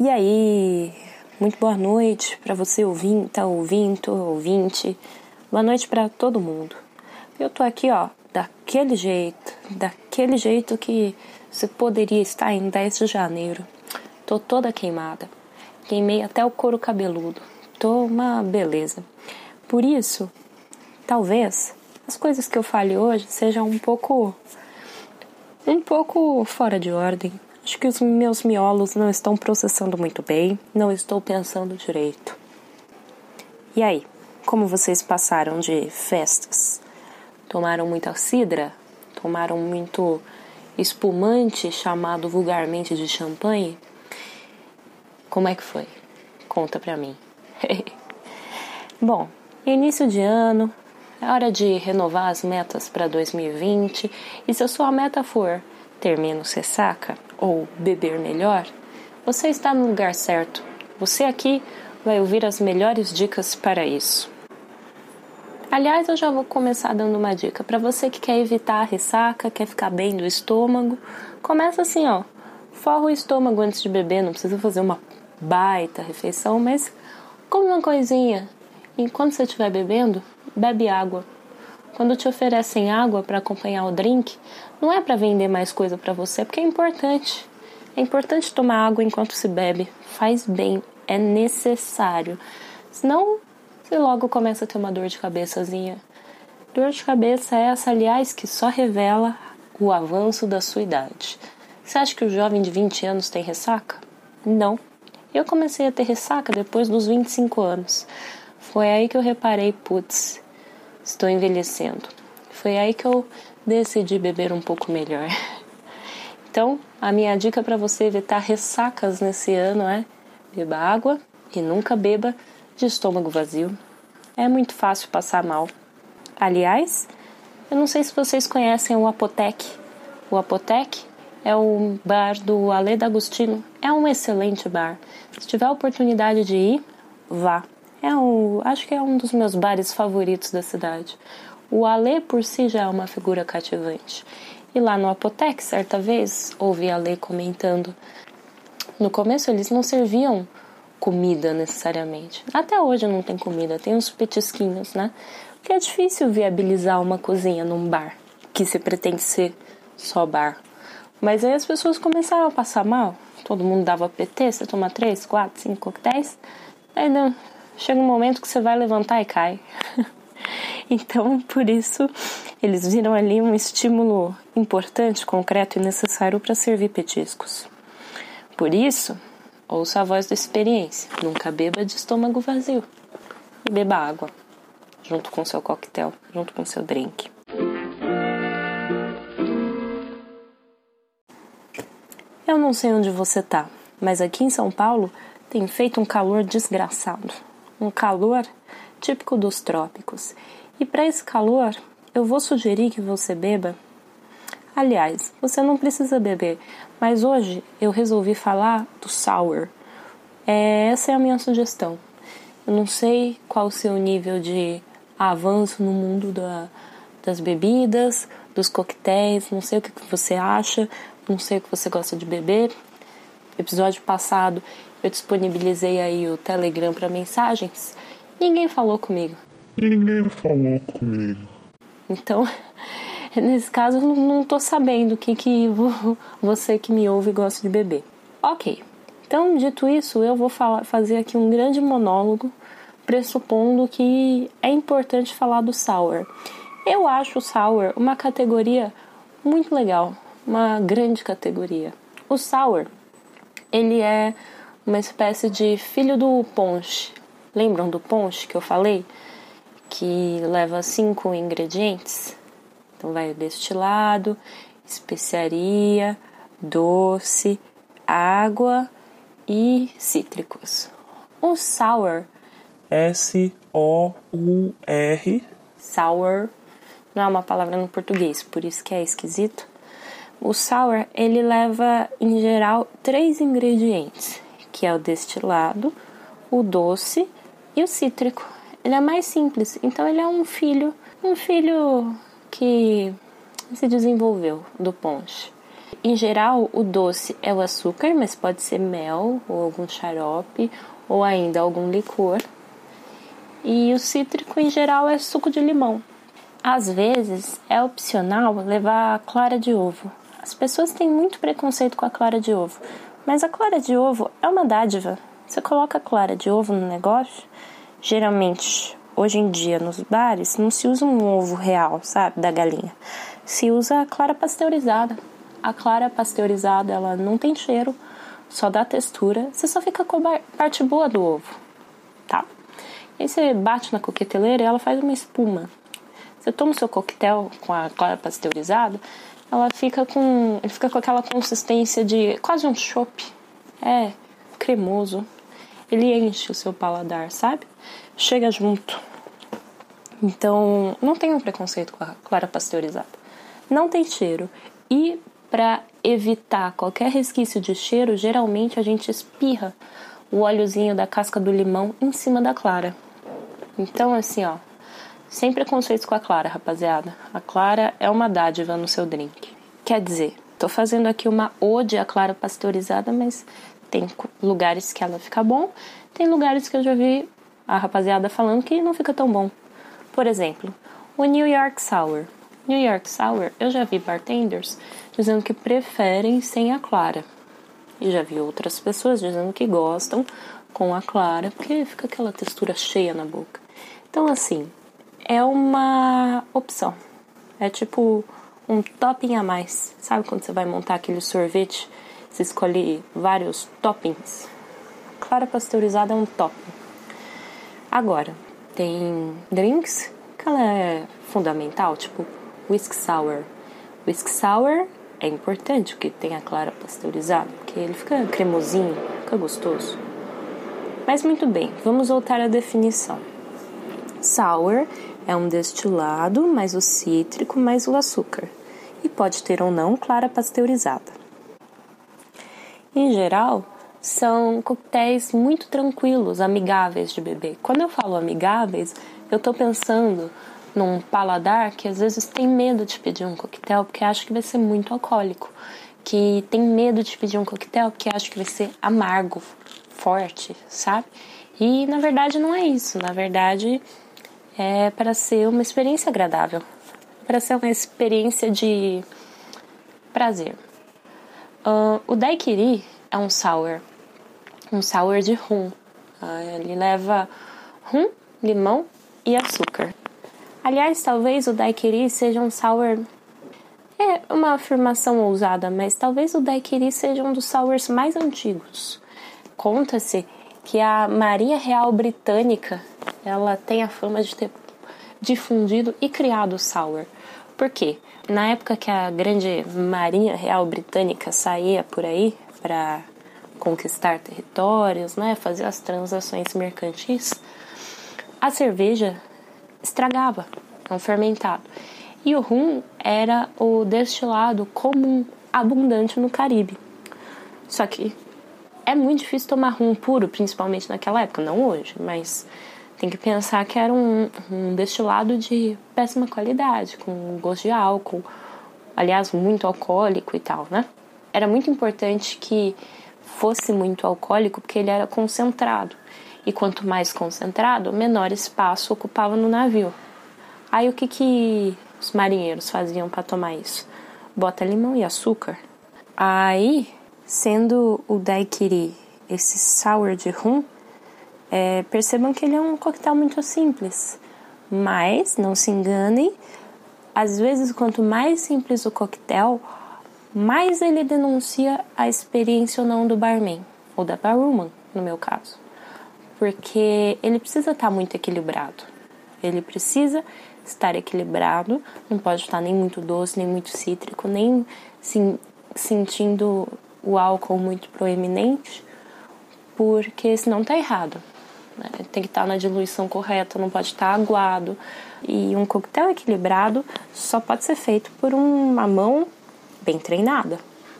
E aí, muito boa noite para você ouvinte, tá ouvindo, ouvinte. Boa noite para todo mundo. Eu tô aqui, ó, daquele jeito, daquele jeito que você poderia estar em 10 de janeiro. Tô toda queimada. Queimei até o couro cabeludo. Tô uma beleza. Por isso, talvez as coisas que eu fale hoje sejam um pouco um pouco fora de ordem, Acho que os meus miolos não estão processando muito bem, não estou pensando direito. E aí, como vocês passaram de festas? Tomaram muita cidra? Tomaram muito espumante, chamado vulgarmente de champanhe? Como é que foi? Conta pra mim. Bom, início de ano, é hora de renovar as metas para 2020 e se a sua meta for ter menos ressaca, ou beber melhor, você está no lugar certo. Você aqui vai ouvir as melhores dicas para isso. Aliás, eu já vou começar dando uma dica para você que quer evitar a ressaca, quer ficar bem do estômago. Começa assim, ó. Forra o estômago antes de beber, não precisa fazer uma baita refeição, mas come uma coisinha. Enquanto você estiver bebendo, bebe água. Quando te oferecem água para acompanhar o drink, não é para vender mais coisa para você, porque é importante. É importante tomar água enquanto se bebe. Faz bem, é necessário. Senão, você logo começa a ter uma dor de cabeçazinha. Dor de cabeça é essa, aliás, que só revela o avanço da sua idade. Você acha que o jovem de 20 anos tem ressaca? Não. Eu comecei a ter ressaca depois dos 25 anos. Foi aí que eu reparei, putz, estou envelhecendo. Foi aí que eu decidi beber um pouco melhor. Então, a minha dica para você evitar ressacas nesse ano é: beba água e nunca beba de estômago vazio. É muito fácil passar mal. Aliás, eu não sei se vocês conhecem o Apotec. O Apotec é o bar do Ale D'Agostino. É um excelente bar. Se tiver a oportunidade de ir, vá. É um, acho que é um dos meus bares favoritos da cidade. O Alê por si já é uma figura cativante. E lá no Apotec, certa vez, ouvi Alê comentando. No começo eles não serviam comida necessariamente. Até hoje não tem comida, tem uns petisquinhos, né? Porque é difícil viabilizar uma cozinha num bar que se pretende ser só bar. Mas aí as pessoas começaram a passar mal. Todo mundo dava PT, você toma três, quatro, cinco coquetéis. Aí não, chega um momento que você vai levantar e cai. então, por isso, eles viram ali um estímulo importante, concreto e necessário para servir petiscos. Por isso, ouça a voz da experiência. Nunca beba de estômago vazio. E beba água, junto com seu coquetel, junto com seu drink. Eu não sei onde você tá, mas aqui em São Paulo tem feito um calor desgraçado um calor típico dos trópicos. E para esse calor, eu vou sugerir que você beba. Aliás, você não precisa beber, mas hoje eu resolvi falar do sour. É, essa é a minha sugestão. Eu não sei qual o seu nível de avanço no mundo da, das bebidas, dos coquetéis, não sei o que você acha, não sei o que você gosta de beber. Episódio passado eu disponibilizei aí o Telegram para mensagens. Ninguém falou comigo. Ninguém falou comigo. Então, nesse caso, eu não tô sabendo o que, que você que me ouve gosta de beber. Ok. Então, dito isso, eu vou falar, fazer aqui um grande monólogo, pressupondo que é importante falar do sour. Eu acho o sour uma categoria muito legal, uma grande categoria. O sour, ele é uma espécie de filho do ponche. Lembram do ponche que eu falei? Que leva cinco ingredientes? Então vai destilado, especiaria, doce, água e cítricos. O sour S-O-U-R sour não é uma palavra no português, por isso que é esquisito. O sour ele leva em geral três ingredientes que é o destilado, o doce e o cítrico. Ele é mais simples, então ele é um filho, um filho que se desenvolveu do ponche. Em geral, o doce é o açúcar, mas pode ser mel ou algum xarope ou ainda algum licor. E o cítrico em geral é suco de limão. Às vezes é opcional levar clara de ovo. As pessoas têm muito preconceito com a clara de ovo, mas a clara de ovo é uma dádiva. Você coloca a clara de ovo no negócio, geralmente hoje em dia nos bares não se usa um ovo real, sabe, da galinha. Se usa a clara pasteurizada. A clara pasteurizada, ela não tem cheiro, só dá textura, você só fica com a parte boa do ovo, tá? E aí você bate na coqueteleira e ela faz uma espuma. Você toma o seu coquetel com a clara pasteurizada, ela fica com, ele fica com aquela consistência de quase um chopp. É, cremoso. Ele enche o seu paladar, sabe? Chega junto. Então, não tem um preconceito com a clara pasteurizada. Não tem cheiro. E para evitar qualquer resquício de cheiro, geralmente a gente espirra o óleozinho da casca do limão em cima da clara. Então, assim, ó, sem preconceitos com a clara, rapaziada. A clara é uma dádiva no seu drink. Quer dizer, tô fazendo aqui uma ode à clara pasteurizada, mas tem lugares que ela fica bom, tem lugares que eu já vi a rapaziada falando que não fica tão bom. Por exemplo, o New York Sour. New York Sour, eu já vi bartenders dizendo que preferem sem a clara. E já vi outras pessoas dizendo que gostam com a clara, porque fica aquela textura cheia na boca. Então, assim, é uma opção. É tipo um topping a mais. Sabe quando você vai montar aquele sorvete? Você escolhe vários toppings. Clara pasteurizada é um topping. Agora, tem drinks que ela é fundamental, tipo Whisk Sour. Whisk Sour é importante porque tem a clara pasteurizada, porque ele fica cremosinho, fica gostoso. Mas muito bem, vamos voltar à definição. Sour é um destilado mais o cítrico mais o açúcar e pode ter ou não clara pasteurizada. Em geral, são coquetéis muito tranquilos, amigáveis de beber. Quando eu falo amigáveis, eu estou pensando num paladar que às vezes tem medo de pedir um coquetel porque acha que vai ser muito alcoólico, que tem medo de pedir um coquetel porque acha que vai ser amargo, forte, sabe? E na verdade não é isso, na verdade é para ser uma experiência agradável, para ser uma experiência de prazer. Uh, o daiquiri é um sour, um sour de rum. Uh, ele leva rum, limão e açúcar. Aliás, talvez o daiquiri seja um sour. É uma afirmação ousada, mas talvez o daiquiri seja um dos sours mais antigos. Conta-se que a Marinha Real Britânica ela tem a fama de ter difundido e criado o sour. Por quê? Na época que a grande Marinha Real Britânica saía por aí para conquistar territórios, né, fazer as transações mercantis, a cerveja estragava, um fermentado. E o rum era o destilado comum, abundante no Caribe. Só que é muito difícil tomar rum puro, principalmente naquela época, não hoje, mas tem que pensar que era um, um destilado de péssima qualidade, com gosto de álcool, aliás, muito alcoólico e tal, né? Era muito importante que fosse muito alcoólico porque ele era concentrado e quanto mais concentrado, menor espaço ocupava no navio. Aí o que, que os marinheiros faziam para tomar isso? Bota limão e açúcar. Aí, sendo o daiquiri esse sour de rum, é, percebam que ele é um coquetel muito simples. Mas, não se enganem, às vezes quanto mais simples o coquetel, mais ele denuncia a experiência ou não do barman, ou da barwoman, no meu caso porque ele precisa estar muito equilibrado. Ele precisa estar equilibrado, não pode estar nem muito doce, nem muito cítrico, nem sim, sentindo o álcool muito proeminente, porque senão tá errado. Né? Tem que estar na diluição correta, não pode estar aguado. E um coquetel equilibrado só pode ser feito por uma mão bem treinada.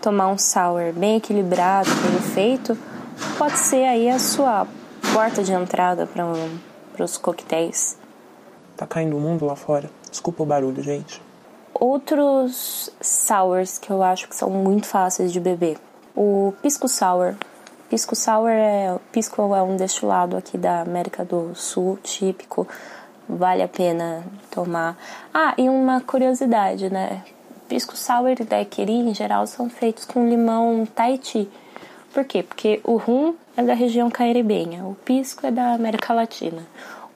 Tomar um sour bem equilibrado, bem feito, pode ser aí a sua porta de entrada para um, os coquetéis. Tá caindo o mundo lá fora. Desculpa o barulho, gente. Outros sours que eu acho que são muito fáceis de beber. O pisco sour. Pisco sour é pisco é um destilado aqui da América do Sul, típico. Vale a pena tomar. Ah, e uma curiosidade, né? Pisco sour e daiquiri em geral são feitos com limão Tahiti. Por quê? Porque o rum é da região caribenha, o pisco é da América Latina.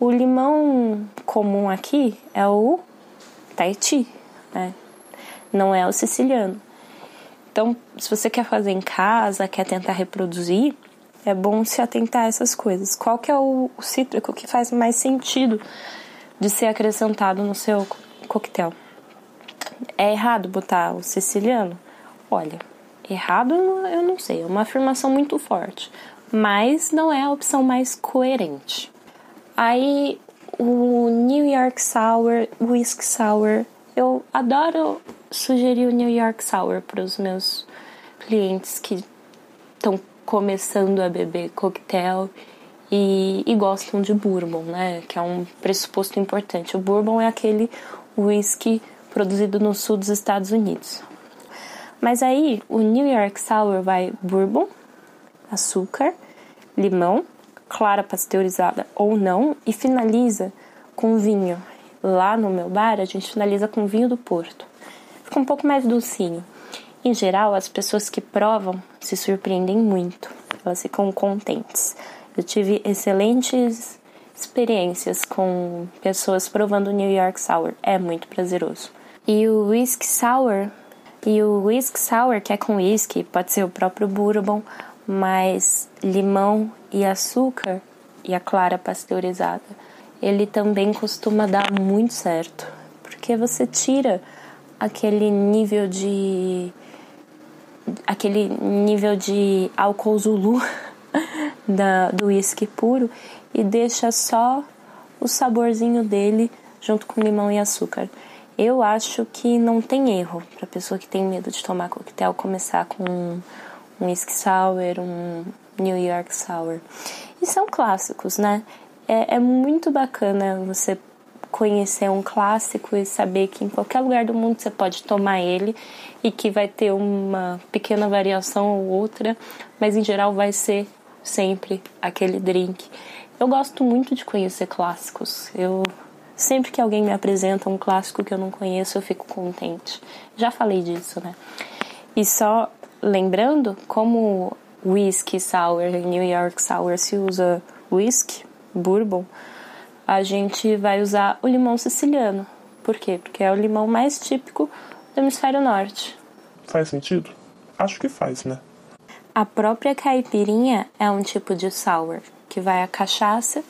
O limão comum aqui é o Tahiti, né? Não é o siciliano. Então, se você quer fazer em casa, quer tentar reproduzir, é bom se atentar a essas coisas. Qual que é o cítrico que faz mais sentido de ser acrescentado no seu coquetel? É errado botar o siciliano? Olha, errado eu não sei, é uma afirmação muito forte, mas não é a opção mais coerente. Aí o New York Sour, Whiskey Sour, eu adoro sugerir o New York Sour para os meus clientes que estão começando a beber coquetel e, e, gostam de bourbon, né? Que é um pressuposto importante. O bourbon é aquele whisky produzido no sul dos Estados Unidos. Mas aí o New York Sour vai bourbon, açúcar, limão, clara pasteurizada ou não e finaliza com vinho. Lá no meu bar a gente finaliza com vinho do Porto. Fica um pouco mais docinho. Em geral, as pessoas que provam se surpreendem muito. Elas ficam contentes. Eu tive excelentes experiências com pessoas provando New York Sour. É muito prazeroso. E o Whisky Sour e o Whisky Sour, que é com whisky, pode ser o próprio bourbon, mas limão e açúcar e a clara pasteurizada, ele também costuma dar muito certo, porque você tira aquele nível de aquele nível de álcool zulu da, do whisky puro e deixa só o saborzinho dele junto com limão e açúcar. Eu acho que não tem erro para pessoa que tem medo de tomar coquetel começar com um whisky sour, um New York sour. E são clássicos, né? É, é muito bacana você conhecer um clássico e saber que em qualquer lugar do mundo você pode tomar ele e que vai ter uma pequena variação ou outra, mas em geral vai ser sempre aquele drink. Eu gosto muito de conhecer clássicos. Eu Sempre que alguém me apresenta um clássico que eu não conheço, eu fico contente. Já falei disso, né? E só lembrando, como whisky sour, New York sour se usa whisky, bourbon, a gente vai usar o limão siciliano. Por quê? Porque é o limão mais típico do hemisfério norte. Faz sentido? Acho que faz, né? A própria caipirinha é um tipo de sour, que vai a cachaça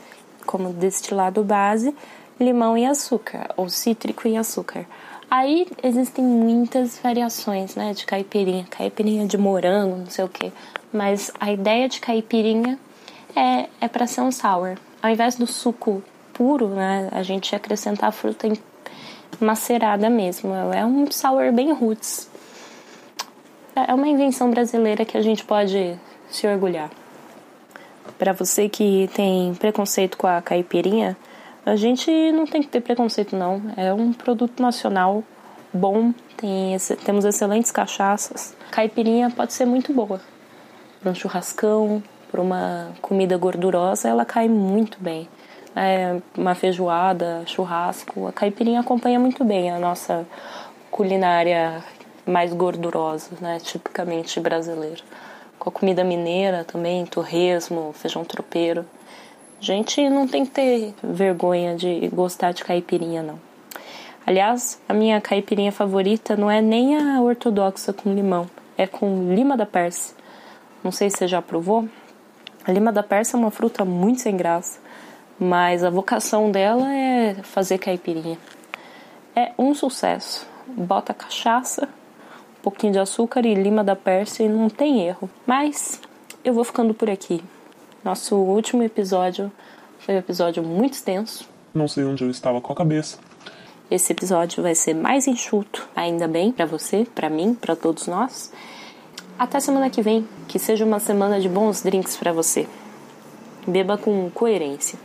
como destilado base limão e açúcar, ou cítrico e açúcar. Aí existem muitas variações, né, de caipirinha, caipirinha de morango, não sei o que. Mas a ideia de caipirinha é, é para ser um sour. Ao invés do suco puro, né, a gente acrescentar a fruta macerada mesmo. É um sour bem roots. É uma invenção brasileira que a gente pode se orgulhar. Para você que tem preconceito com a caipirinha, a gente não tem que ter preconceito, não. É um produto nacional bom, tem temos excelentes cachaças. Caipirinha pode ser muito boa. Para um churrascão, para uma comida gordurosa, ela cai muito bem. É, uma feijoada, churrasco, a caipirinha acompanha muito bem a nossa culinária mais gordurosa, né, tipicamente brasileira. Com a comida mineira também, torresmo, feijão tropeiro gente não tem que ter vergonha de gostar de caipirinha, não. Aliás, a minha caipirinha favorita não é nem a ortodoxa com limão, é com lima da Pérsia. Não sei se você já provou. A lima da Pérsia é uma fruta muito sem graça, mas a vocação dela é fazer caipirinha. É um sucesso. Bota cachaça, um pouquinho de açúcar e lima da Pérsia e não tem erro. Mas eu vou ficando por aqui. Nosso último episódio foi um episódio muito extenso. Não sei onde eu estava com a cabeça. Esse episódio vai ser mais enxuto, ainda bem, para você, para mim, para todos nós. Até semana que vem, que seja uma semana de bons drinks para você. Beba com coerência.